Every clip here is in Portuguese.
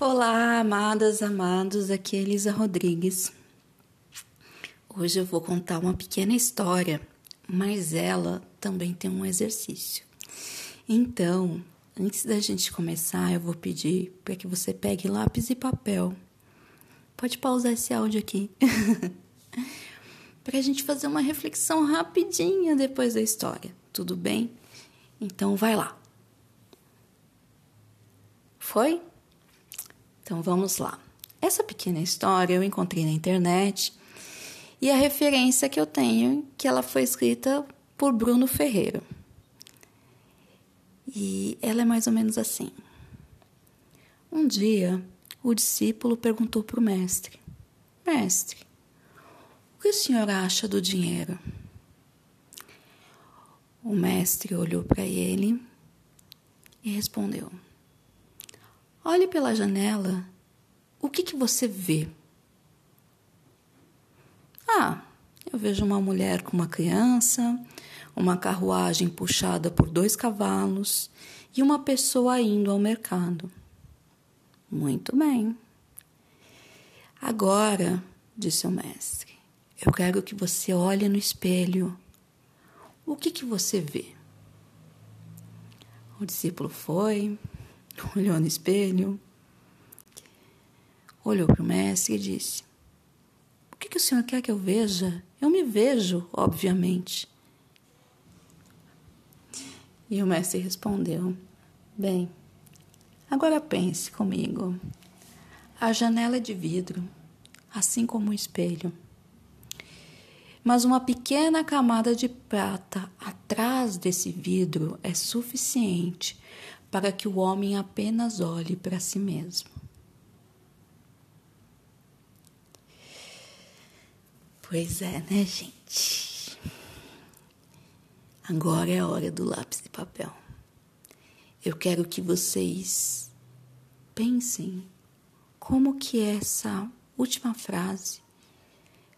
Olá, amadas, amados, aqui é Elisa Rodrigues. Hoje eu vou contar uma pequena história, mas ela também tem um exercício. Então, antes da gente começar, eu vou pedir para que você pegue lápis e papel. Pode pausar esse áudio aqui. para a gente fazer uma reflexão rapidinha depois da história, tudo bem? Então, vai lá. Foi? Então vamos lá. Essa pequena história eu encontrei na internet e a referência que eu tenho é que ela foi escrita por Bruno Ferreira. E ela é mais ou menos assim. Um dia, o discípulo perguntou para o mestre: Mestre, o que o senhor acha do dinheiro? O mestre olhou para ele e respondeu: Olhe pela janela. O que, que você vê? Ah, eu vejo uma mulher com uma criança, uma carruagem puxada por dois cavalos e uma pessoa indo ao mercado. Muito bem. Agora, disse o mestre, eu quero que você olhe no espelho. O que, que você vê? O discípulo foi, olhou no espelho, olhou para o mestre e disse: O que, que o senhor quer que eu veja? Eu me vejo, obviamente. E o mestre respondeu: Bem, agora pense comigo. A janela é de vidro, assim como o espelho. Mas uma pequena camada de prata atrás desse vidro é suficiente para que o homem apenas olhe para si mesmo. Pois é, né, gente? Agora é a hora do lápis e papel. Eu quero que vocês pensem como que essa última frase,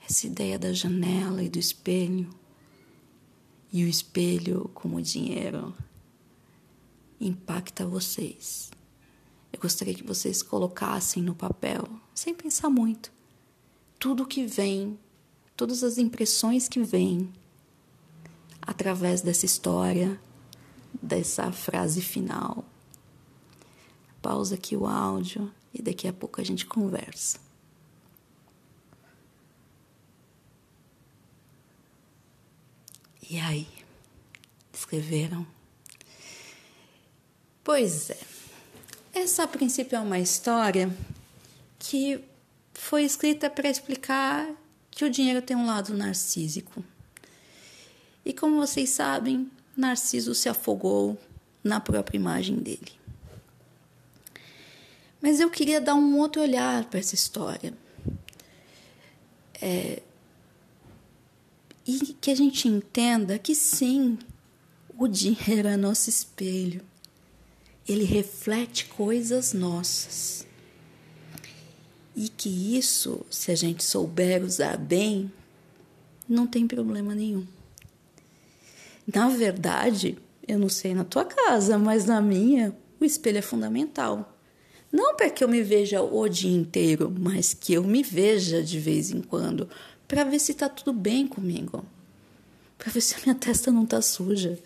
essa ideia da janela e do espelho, e o espelho como dinheiro impacta vocês. Eu gostaria que vocês colocassem no papel, sem pensar muito, tudo que vem, todas as impressões que vêm através dessa história, dessa frase final. Pausa aqui o áudio e daqui a pouco a gente conversa. E aí? Escreveram? Pois é. Essa a princípio é uma história que foi escrita para explicar que o dinheiro tem um lado narcísico. E como vocês sabem, Narciso se afogou na própria imagem dele. Mas eu queria dar um outro olhar para essa história. É, e que a gente entenda que sim, o dinheiro é nosso espelho ele reflete coisas nossas. E que isso, se a gente souber usar bem, não tem problema nenhum. Na verdade, eu não sei na tua casa, mas na minha, o espelho é fundamental. Não para que eu me veja o dia inteiro, mas que eu me veja de vez em quando, para ver se está tudo bem comigo, para ver se a minha testa não está suja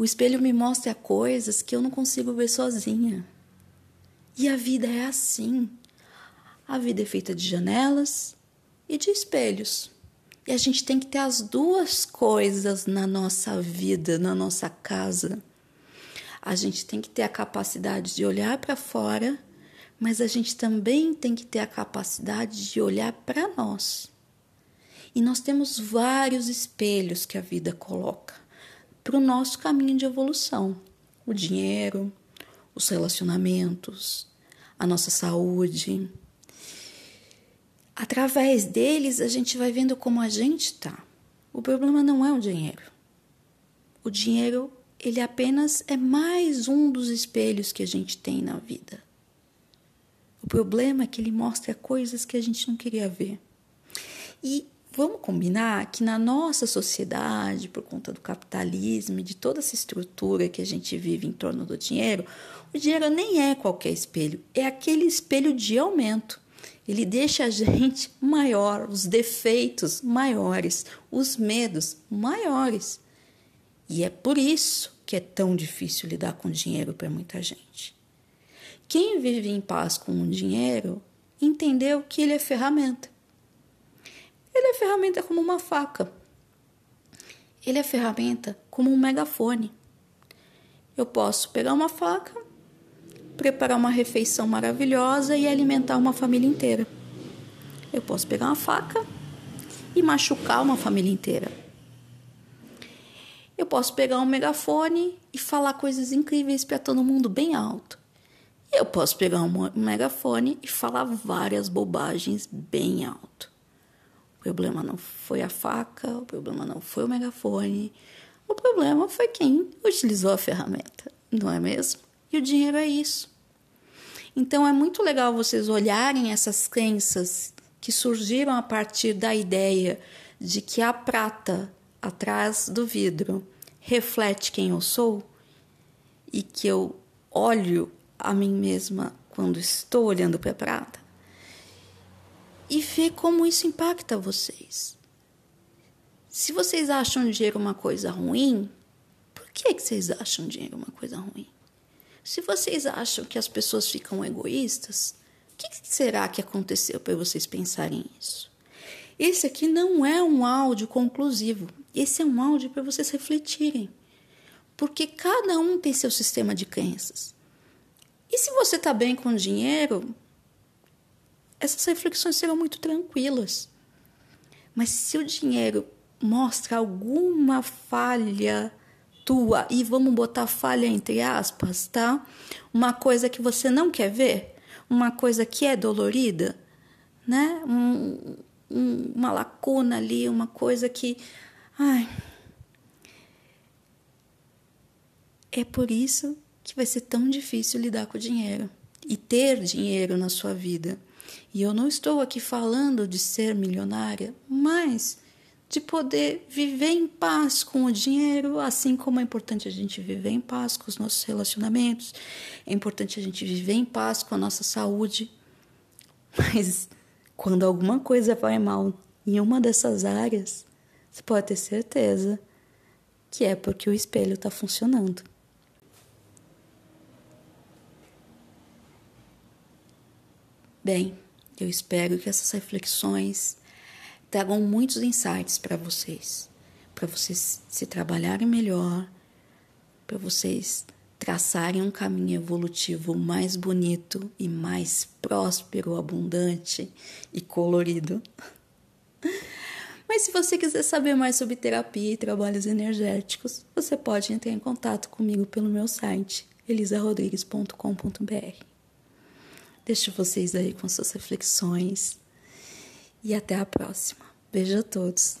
o espelho me mostra coisas que eu não consigo ver sozinha. E a vida é assim. A vida é feita de janelas e de espelhos. E a gente tem que ter as duas coisas na nossa vida, na nossa casa. A gente tem que ter a capacidade de olhar para fora, mas a gente também tem que ter a capacidade de olhar para nós. E nós temos vários espelhos que a vida coloca para o nosso caminho de evolução. O dinheiro, os relacionamentos, a nossa saúde. Através deles, a gente vai vendo como a gente está. O problema não é o dinheiro. O dinheiro, ele apenas é mais um dos espelhos que a gente tem na vida. O problema é que ele mostra coisas que a gente não queria ver. E vamos combinar que na nossa sociedade, por conta do capitalismo e de toda essa estrutura que a gente vive em torno do dinheiro, o dinheiro nem é qualquer espelho, é aquele espelho de aumento. Ele deixa a gente maior, os defeitos maiores, os medos maiores. E é por isso que é tão difícil lidar com dinheiro para muita gente. Quem vive em paz com o dinheiro entendeu que ele é ferramenta. Ele é ferramenta como uma faca. Ele é ferramenta como um megafone. Eu posso pegar uma faca, preparar uma refeição maravilhosa e alimentar uma família inteira. Eu posso pegar uma faca e machucar uma família inteira. Eu posso pegar um megafone e falar coisas incríveis para todo mundo bem alto. Eu posso pegar um megafone e falar várias bobagens bem alto. O problema não foi a faca, o problema não foi o megafone, o problema foi quem utilizou a ferramenta, não é mesmo? E o dinheiro é isso. Então é muito legal vocês olharem essas crenças que surgiram a partir da ideia de que a prata atrás do vidro reflete quem eu sou e que eu olho a mim mesma quando estou olhando para a prata e ver como isso impacta vocês. Se vocês acham dinheiro uma coisa ruim, por que, que vocês acham dinheiro uma coisa ruim? Se vocês acham que as pessoas ficam egoístas, o que será que aconteceu para vocês pensarem isso? Esse aqui não é um áudio conclusivo. Esse é um áudio para vocês refletirem. Porque cada um tem seu sistema de crenças. E se você está bem com dinheiro, essas reflexões serão muito tranquilas. Mas se o dinheiro mostra alguma falha tua, e vamos botar falha entre aspas, tá? Uma coisa que você não quer ver, uma coisa que é dolorida, né? Um, um, uma lacuna ali, uma coisa que. Ai. É por isso que vai ser tão difícil lidar com o dinheiro e ter dinheiro na sua vida. E eu não estou aqui falando de ser milionária, mas de poder viver em paz com o dinheiro, assim como é importante a gente viver em paz com os nossos relacionamentos, é importante a gente viver em paz com a nossa saúde. Mas quando alguma coisa vai mal em uma dessas áreas, você pode ter certeza que é porque o espelho está funcionando. Bem, eu espero que essas reflexões tragam muitos insights para vocês, para vocês se trabalharem melhor, para vocês traçarem um caminho evolutivo mais bonito e mais próspero, abundante e colorido. Mas se você quiser saber mais sobre terapia e trabalhos energéticos, você pode entrar em contato comigo pelo meu site elisarodrigues.com.br. Deixo vocês aí com suas reflexões e até a próxima. Beijo a todos.